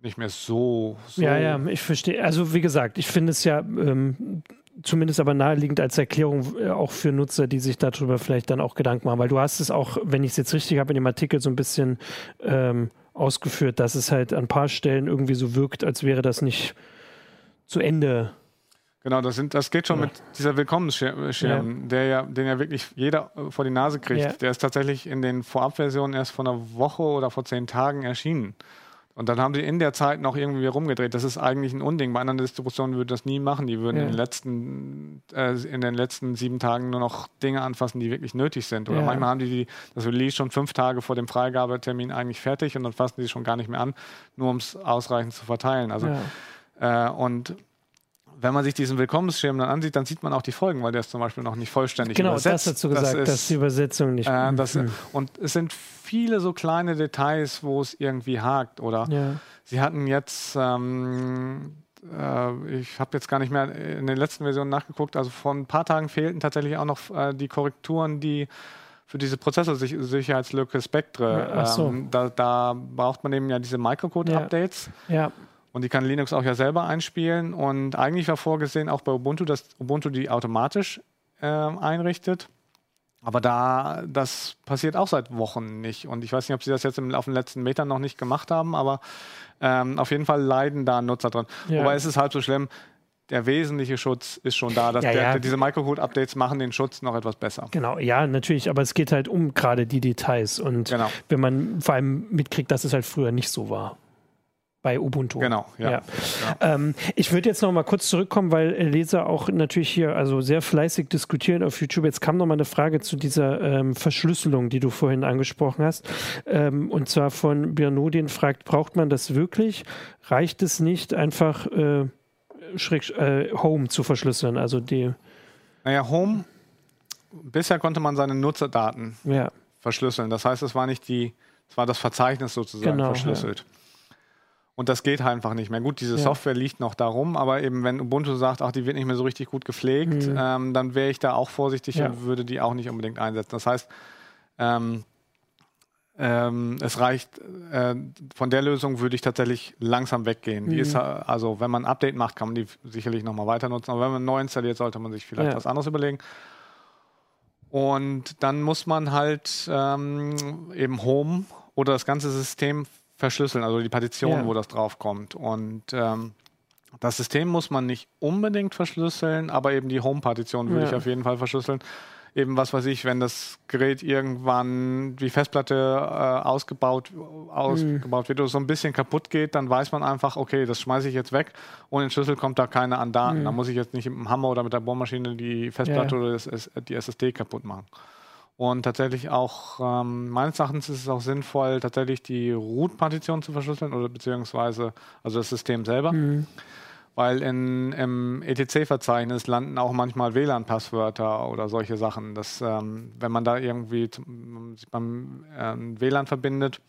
nicht mehr so. so Ja, ja, ich verstehe. Also wie gesagt, ich finde es ja ähm, zumindest aber naheliegend als Erklärung äh, auch für Nutzer, die sich darüber vielleicht dann auch Gedanken machen, weil du hast es auch, wenn ich es jetzt richtig habe, in dem Artikel so ein bisschen ähm, ausgeführt, dass es halt an ein paar Stellen irgendwie so wirkt, als wäre das nicht zu Ende. Genau, das, sind, das geht schon Ja. mit dieser Willkommensschirm, der ja, den ja wirklich jeder vor die Nase kriegt. Ja. Der ist tatsächlich in den Vorabversionen erst vor einer Woche oder vor zehn Tagen erschienen. Und dann haben sie in der Zeit noch irgendwie rumgedreht. Das ist eigentlich ein Unding. Bei anderen Distributionen würden das nie machen. Die würden Ja. in, den letzten, äh, in den letzten sieben Tagen nur noch Dinge anfassen, die wirklich nötig sind. Oder Ja. manchmal haben die, die das Release schon fünf Tage vor dem Freigabetermin eigentlich fertig und dann fassen die es schon gar nicht mehr an, nur um es ausreichend zu verteilen. Also Ja. äh, und wenn man sich diesen Willkommensschirm dann ansieht, dann sieht man auch die Folgen, weil der ist zum Beispiel noch nicht vollständig Genau, übersetzt. das hast du gesagt, ist, dass die Übersetzung nicht. äh, das. Und es sind viele so kleine Details, wo es irgendwie hakt. Oder ja. sie hatten jetzt, ähm, äh, ich habe jetzt gar nicht mehr in den letzten Versionen nachgeguckt, also vor ein paar Tagen fehlten tatsächlich auch noch äh, die Korrekturen, die für diese Prozessorsicherheitslücke Spectre, Ja, ach so. ähm, da, da braucht man eben ja diese Microcode-Updates. ja, Und die kann Linux auch ja selber einspielen. Und eigentlich war vorgesehen, auch bei Ubuntu, dass Ubuntu die automatisch ähm, einrichtet. Aber da, das passiert auch seit Wochen nicht. Und ich weiß nicht, ob sie das jetzt im, auf den letzten Metern noch nicht gemacht haben, aber ähm, auf jeden Fall leiden da Nutzer dran. Ja. Wobei es ist halb so schlimm. Der wesentliche Schutz ist schon da. Dass Ja, der, ja. Diese Microcode-Updates machen den Schutz noch etwas besser. genau, ja, natürlich, aber es geht halt um gerade die Details und Genau. wenn man vor allem mitkriegt, dass es halt früher nicht so war. Bei Ubuntu. Genau, ja. Ja. Ähm, ich würde jetzt noch mal kurz zurückkommen, weil Leser auch natürlich hier also sehr fleißig diskutieren auf YouTube. Jetzt kam noch mal eine Frage zu dieser ähm, Verschlüsselung, die du vorhin angesprochen hast. Ähm, und zwar von Bernodin fragt, braucht man das wirklich? Reicht es nicht, einfach äh, schräg, äh, Home zu verschlüsseln? Also die, Naja, Home, bisher konnte man seine Nutzerdaten ja, verschlüsseln. Das heißt, es war nicht die, es war das Verzeichnis sozusagen Genau, verschlüsselt. Und das geht halt einfach nicht mehr. Gut, diese Ja. Software liegt noch darum, aber eben wenn Ubuntu sagt, ach, die wird nicht mehr so richtig gut gepflegt, Mhm. ähm, dann wäre ich da auch vorsichtig Ja. und würde die auch nicht unbedingt einsetzen. Das heißt, ähm, ähm, es reicht, äh, von der Lösung würde ich tatsächlich langsam weggehen. Die Mhm. ist, äh, also wenn man ein Update macht, kann man die sicherlich nochmal weiter nutzen, aber wenn man neu installiert, sollte man sich vielleicht Ja. was anderes überlegen. Und dann muss man halt ähm, eben Home oder das ganze System verschlüsseln, also die Partition, Ja. wo das draufkommt. Und ähm, das System muss man nicht unbedingt verschlüsseln, aber eben die Home-Partition würde Ja. ich auf jeden Fall verschlüsseln. Eben was weiß ich, wenn das Gerät irgendwann die Festplatte äh, ausgebaut, ausgebaut wird oder so ein bisschen kaputt geht, dann weiß man einfach, okay, das schmeiße ich jetzt weg. Ohne den Schlüssel kommt da keine an Daten. Mhm. Da muss ich jetzt nicht mit dem Hammer oder mit der Bohrmaschine die Festplatte Ja. oder das, die SSD kaputt machen. Und tatsächlich auch, ähm, meines Erachtens ist es auch sinnvoll, tatsächlich die Root-Partition zu verschlüsseln oder beziehungsweise also das System selber. Mhm. Weil in, im ETC-Verzeichnis landen auch manchmal WLAN-Passwörter oder solche Sachen. Das, ähm, wenn man da irgendwie sich beim ähm, WLAN verbindet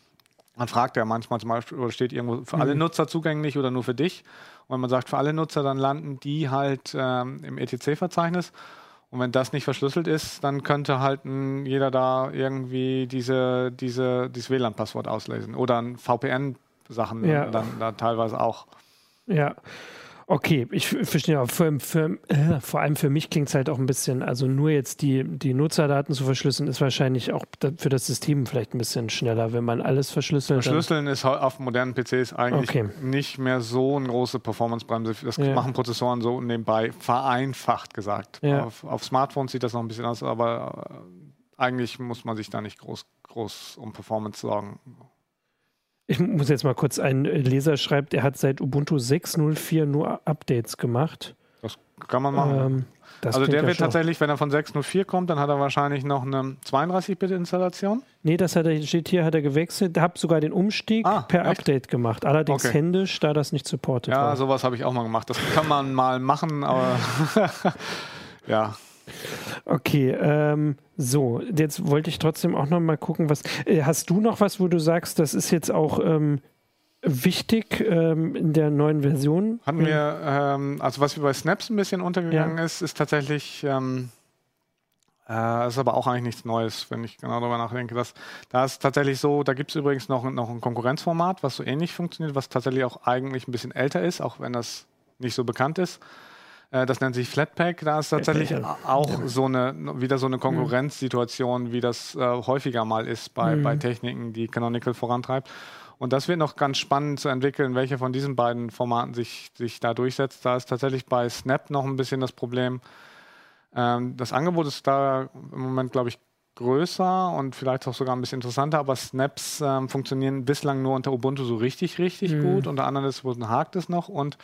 Man fragt ja manchmal zum Beispiel, oder steht irgendwo für alle Nutzer zugänglich oder nur für dich. Und wenn man sagt für alle Nutzer, dann landen die halt ähm, im ETC-Verzeichnis. Und wenn das nicht verschlüsselt ist, dann könnte halt ein, jeder da irgendwie diese, diese, dieses WLAN-Passwort auslesen. Oder VPN-Sachen Ja. dann da teilweise auch. Ja. Okay, ich verstehe. aber Für, für, äh, vor allem für mich klingt es halt auch ein bisschen, also nur jetzt die, die Nutzerdaten zu verschlüsseln, ist wahrscheinlich auch für das System vielleicht ein bisschen schneller, wenn man alles verschlüsselt. Verschlüsseln ist auf modernen PCs eigentlich Okay. nicht mehr so eine große Performance-Bremse. Das Ja. machen Prozessoren so nebenbei, vereinfacht gesagt. Ja. Auf, auf Smartphones sieht das noch ein bisschen aus, aber äh, eigentlich muss man sich da nicht groß, groß um Performance sorgen. Ich muss jetzt mal kurz, ein Leser schreibt, er hat seit Ubuntu 6.04 nur Updates gemacht. Das kann man machen. Ähm, also der ja wird tatsächlich, wenn er von 6.04 kommt, dann hat er wahrscheinlich noch eine 32-Bit-Installation. Nee, das hat er, steht hier, hat er gewechselt, habe sogar den Umstieg Ah, per echt? Update gemacht. Allerdings Okay. händisch, da das nicht supportet Ja, war. sowas habe ich auch mal gemacht. Das kann man mal machen, aber ja. Okay, ähm, so, jetzt wollte ich trotzdem auch noch mal gucken, was, äh, hast du noch was, wo du sagst, das ist jetzt auch ähm, wichtig ähm, in der neuen Version? Hatten wir, ähm, also was wir bei Snaps ein bisschen untergegangen ist, ist tatsächlich, ähm, äh, ist aber auch eigentlich nichts Neues, wenn ich genau darüber nachdenke. Dass, da ist tatsächlich so, da gibt es übrigens noch, noch ein Konkurrenzformat, was so ähnlich funktioniert, was tatsächlich auch eigentlich ein bisschen älter ist, auch wenn das nicht so bekannt ist. Äh, Das nennt sich Flatpak. Da ist tatsächlich auch so eine, wieder so eine Konkurrenzsituation, wie das äh, häufiger mal ist bei, bei Techniken, die Canonical vorantreibt. Und das wird noch ganz spannend zu entwickeln, welcher von diesen beiden Formaten sich, sich da durchsetzt. Da ist tatsächlich bei Snap noch ein bisschen das Problem. Ähm, das Angebot ist da im Moment, glaube ich, größer und vielleicht auch sogar ein bisschen interessanter, aber Snaps ähm, funktionieren bislang nur unter Ubuntu so richtig, richtig gut. Unter Distributionen hakt es noch und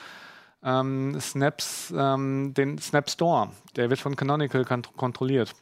ähm, Snaps, ähm, den Snap Store, der wird von Canonical kon kontrolliert.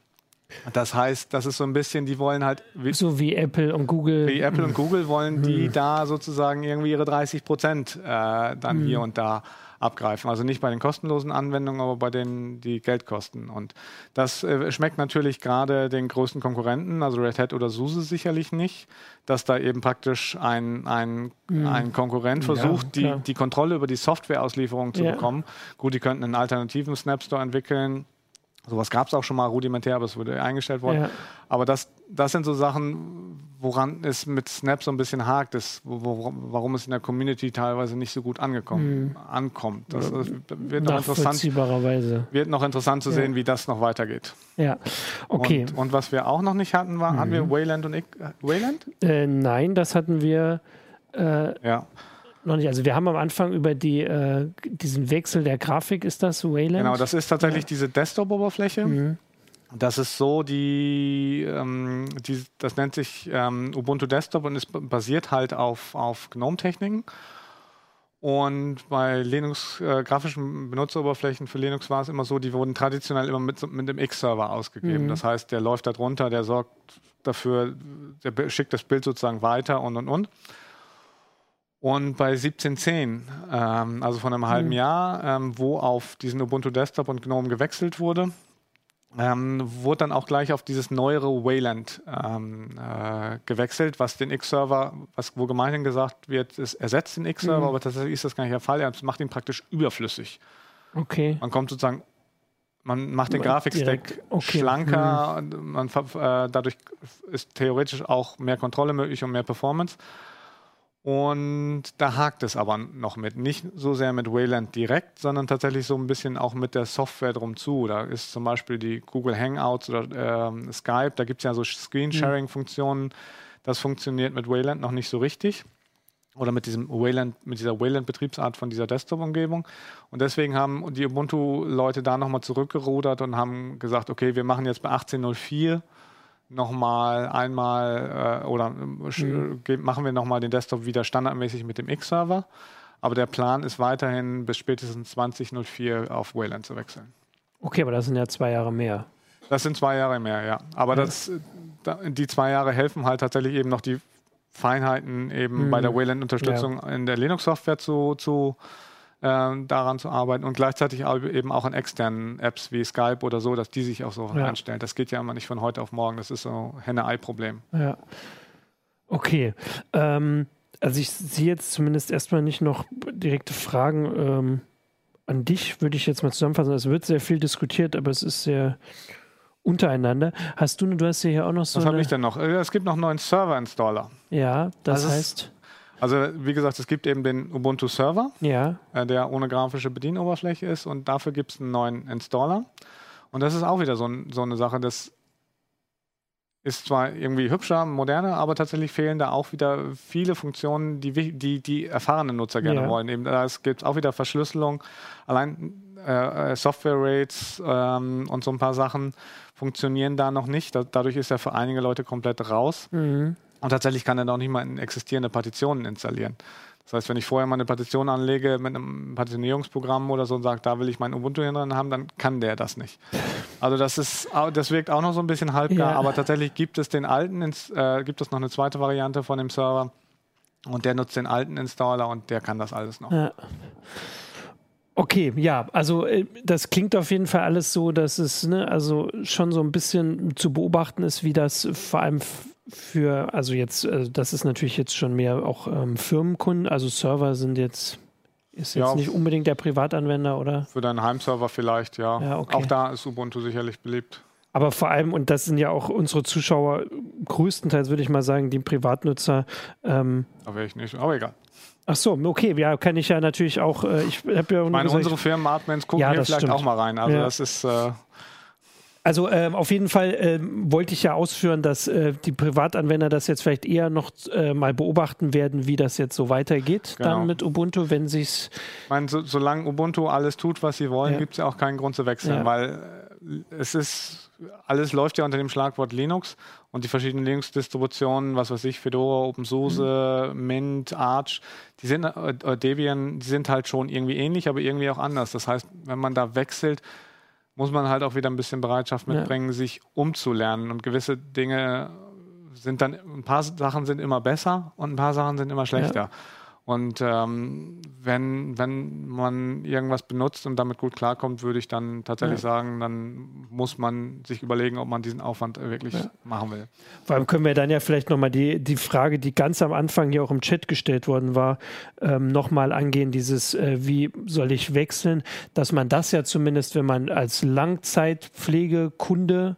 Das heißt, das ist so ein bisschen, die wollen halt, wie, So wie Apple und Google. wie Apple und Google wollen die da sozusagen irgendwie ihre 30 Prozent äh, dann hier und da abgreifen. Also nicht bei den kostenlosen Anwendungen, aber bei denen, die Geld kosten. Und das äh, schmeckt natürlich gerade den größten Konkurrenten, also Red Hat oder SUSE sicherlich nicht, dass da eben praktisch ein, ein, ein Konkurrent versucht, die, klar. die Kontrolle über die Softwareauslieferung zu Ja. bekommen. Gut, die könnten einen alternativen Snap Store entwickeln. Sowas gab es auch schon mal rudimentär, aber es wurde eingestellt worden. Ja. Aber das, das sind so Sachen, woran es mit Snap so ein bisschen hakt, ist, wo, wo, warum es in der Community teilweise nicht so gut angekommen, ankommt. Das, das wird, noch interessant, wird noch interessant zu Ja. sehen, wie das noch weitergeht. Ja, okay. Und, und was wir auch noch nicht hatten, war, hatten wir Wayland und ich, äh, Wayland? Äh, nein, das hatten wir äh, Ja, noch nicht. Also wir haben am Anfang über die, äh, diesen Wechsel der Grafik, ist das Wayland? genau. Das ist tatsächlich diese Desktop-Oberfläche. Mhm. Das ist so, die, ähm, die das nennt sich ähm, Ubuntu Desktop und ist basiert halt auf, auf GNOME-Techniken. Und bei Linux, äh, grafischen Benutzeroberflächen für Linux war es immer so, die wurden traditionell immer mit, mit dem X-Server ausgegeben. Mhm. Das heißt, der läuft da drunter, der sorgt dafür, der schickt das Bild sozusagen weiter und und und. Und bei 17.10, ähm, also von einem halben Mhm. Jahr, ähm, wo auf diesen Ubuntu Desktop und GNOME gewechselt wurde, ähm, wurde dann auch gleich auf dieses neuere Wayland ähm, äh, gewechselt, was den X-Server, was wo gemeinhin gesagt wird, es ersetzt den X-Server, Mhm. aber tatsächlich ist das gar nicht der Fall. Er macht ihn praktisch überflüssig. Okay. Man kommt sozusagen, man macht den Grafikstack okay. schlanker, und man, äh, dadurch ist theoretisch auch mehr Kontrolle möglich und mehr Performance. Und da hakt es aber noch mit. Nicht so sehr mit Wayland direkt, sondern tatsächlich so ein bisschen auch mit der Software drum zu. Da ist zum Beispiel die Google Hangouts oder ähm, Skype, da gibt es ja so Screen-Sharing-Funktionen. Das funktioniert mit Wayland noch nicht so richtig. Oder mit, diesem Wayland, mit dieser Wayland-Betriebsart von dieser Desktop-Umgebung. Und deswegen haben die Ubuntu-Leute da nochmal zurückgerudert und haben gesagt, okay, wir machen jetzt bei 18.04 nochmal einmal äh, oder äh, sch- ge- machen wir nochmal den Desktop wieder standardmäßig mit dem X-Server. Aber der Plan ist weiterhin bis spätestens 2004 auf Wayland zu wechseln. Okay, aber das sind ja zwei Jahre mehr. Das sind zwei Jahre mehr, ja. Aber Ja. Das, äh, da, die zwei Jahre helfen halt tatsächlich eben noch die Feinheiten eben Mhm. bei der Wayland-Unterstützung in der Linux-Software zu, zu daran zu arbeiten und gleichzeitig eben auch an externen Apps wie Skype oder so, dass die sich auch so Ja. einstellen. Das geht ja immer nicht von heute auf morgen. Das ist so ein Henne-Ei-Problem. Ja. Okay. Ähm, also ich sehe jetzt zumindest erstmal nicht noch direkte Fragen ähm, an dich, würde ich jetzt mal zusammenfassen. Es wird sehr viel diskutiert, aber es ist sehr untereinander. Hast du, du hast ja hier auch noch so. Was habe ich denn noch? Äh, Es gibt noch einen neuen Server-Installer. Ja, das Also heißt, Also wie gesagt, es gibt eben den Ubuntu Server, ja, äh, der ohne grafische Bedienoberfläche ist und dafür gibt es einen neuen Installer. Und das ist auch wieder so, so eine Sache, das ist zwar irgendwie hübscher, moderner, aber tatsächlich fehlen da auch wieder viele Funktionen, die die, die erfahrenen Nutzer gerne Ja. wollen. Eben, da gibt es auch wieder Verschlüsselung, allein äh, äh, Software-Rates ähm, und so ein paar Sachen funktionieren da noch nicht. Da, dadurch ist er für einige Leute komplett raus. mhm. Und tatsächlich kann er da auch nicht mal in existierende Partitionen installieren. Das heißt, wenn ich vorher mal eine Partition anlege mit einem Partitionierungsprogramm oder so und sage, da will ich mein Ubuntu hin drin haben, dann kann der das nicht. Also das ist, das wirkt auch noch so ein bisschen halbgar, Ja. aber tatsächlich gibt es den alten, äh, gibt es noch eine zweite Variante von dem Server und der nutzt den alten Installer und der kann das alles noch. Ja. Okay, ja, also äh, das klingt auf jeden Fall alles so, dass es ne, also schon so ein bisschen zu beobachten ist, wie das vor allem für, also jetzt, äh, das ist natürlich jetzt schon mehr auch ähm, Firmenkunden, also Server sind jetzt, ist jetzt Ja, nicht unbedingt der Privatanwender, oder? Für deinen Heimserver vielleicht, ja. Ja, okay. Auch da ist Ubuntu sicherlich beliebt. Aber vor allem, und das sind ja auch unsere Zuschauer, größtenteils würde ich mal sagen, die Privatnutzer, ähm, Da wäre ich nicht, aber egal. Ach so, okay, ja, kann ich ja natürlich auch, äh, ich habe ja Ich meine, gesagt, unsere Firmen-Admins gucken Ja, hier vielleicht stimmt. auch mal rein. Also Ja. das ist, äh, Also ähm, auf jeden Fall ähm, wollte ich ja ausführen, dass äh, die Privatanwender das jetzt vielleicht eher noch äh, mal beobachten werden, wie das jetzt so weitergeht Genau. dann mit Ubuntu, wenn sich's Ich meine, so, solange Ubuntu alles tut, was sie wollen, Ja. gibt es ja auch keinen Grund zu wechseln, Ja. weil äh, es ist, alles läuft ja unter dem Schlagwort Linux und die verschiedenen Linux-Distributionen, was weiß ich, Fedora, OpenSUSE, Mhm. Mint, Arch, die sind, äh, äh, Debian, die sind halt schon irgendwie ähnlich, aber irgendwie auch anders. Das heißt, wenn man da wechselt, muss man halt auch wieder ein bisschen Bereitschaft Ja. mitbringen, sich umzulernen und gewisse Dinge sind dann, ein paar Sachen sind immer besser und ein paar Sachen sind immer schlechter. Und ähm, wenn, wenn man irgendwas benutzt und damit gut klarkommt, würde ich dann tatsächlich Ja. sagen, dann muss man sich überlegen, ob man diesen Aufwand äh, wirklich Ja. machen will. Vor allem können wir dann ja vielleicht nochmal die, die Frage, die ganz am Anfang hier auch im Chat gestellt worden war, ähm, nochmal angehen, dieses, äh, wie soll ich wechseln, dass man das ja zumindest, wenn man als Langzeitpflegekunde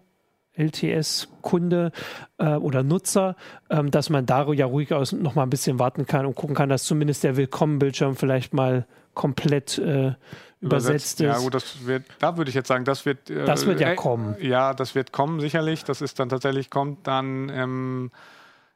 LTS-Kunde äh, oder Nutzer, ähm, dass man da ja ruhig aus noch mal ein bisschen warten kann und gucken kann, dass zumindest der Willkommenbildschirm vielleicht mal komplett äh, übersetzt, Ja, ist. gut, das wird, da würde ich jetzt sagen, das wird. äh, Das wird ja äh, kommen. Ja, das wird kommen, sicherlich. Das ist dann tatsächlich, kommt dann im,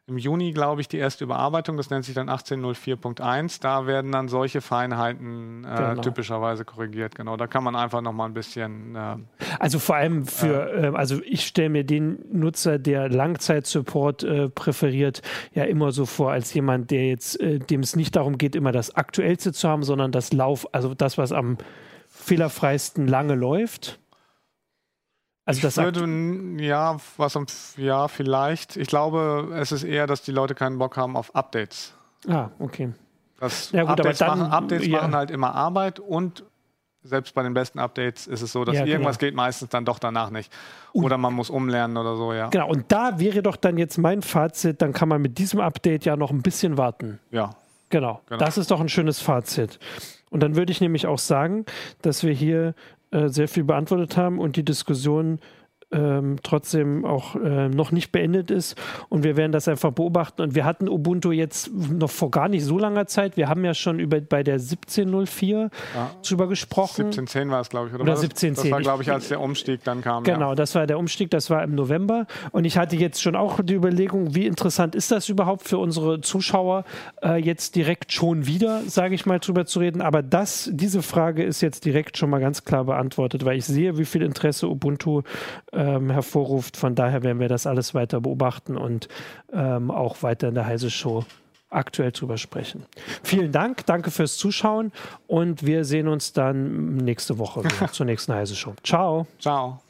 im Juni, glaube ich, die erste Überarbeitung. Das nennt sich dann 1804.1. Da werden dann solche Feinheiten äh, Genau. typischerweise korrigiert. Genau, da kann man einfach nochmal ein bisschen. Äh, Also vor allem für, äh, also ich stelle mir den Nutzer, der Langzeitsupport äh, präferiert, ja immer so vor als jemand, der jetzt, äh, dem es nicht darum geht, immer das Aktuellste zu haben, sondern das Lauf, also das, was am fehlerfreisten lange läuft. Also das ich würde, ja, was ja, vielleicht. Ich glaube, es ist eher, dass die Leute keinen Bock haben auf Updates. Ah, okay. Das Ja, gut, aber Updates dann- machen, Updates ja. machen halt immer Arbeit und selbst bei den besten Updates ist es so, dass Ja, irgendwas genau. geht meistens dann doch danach nicht. Oder man muss umlernen oder so, ja. Genau, und da wäre doch dann jetzt mein Fazit, dann kann man mit diesem Update ja noch ein bisschen warten. Ja. Genau. Genau. Das ist doch ein schönes Fazit. Und dann würde ich nämlich auch sagen, dass wir hier sehr viel beantwortet haben und die Diskussion ähm, trotzdem auch äh, noch nicht beendet ist. Und wir werden das einfach beobachten. Und wir hatten Ubuntu jetzt noch vor gar nicht so langer Zeit. Wir haben ja schon über bei der 1704 Ja. drüber gesprochen. 1710 war es, glaube ich. Oder, Oder war das? 1710. Das war, glaube ich, als der Umstieg dann kam. Genau, Ja. das war der Umstieg, das war im November. Und ich hatte jetzt schon auch die Überlegung, wie interessant ist das überhaupt für unsere Zuschauer, äh, jetzt direkt schon wieder, sage ich mal, drüber zu reden. Aber das, diese Frage ist jetzt direkt schon mal ganz klar beantwortet, weil ich sehe, wie viel Interesse Ubuntu ähm, hervorruft. Von daher werden wir das alles weiter beobachten und ähm, auch weiter in der Heise Show aktuell drüber sprechen. Vielen Dank, danke fürs Zuschauen und wir sehen uns dann nächste Woche zur nächsten Heise Show. Ciao. Ciao.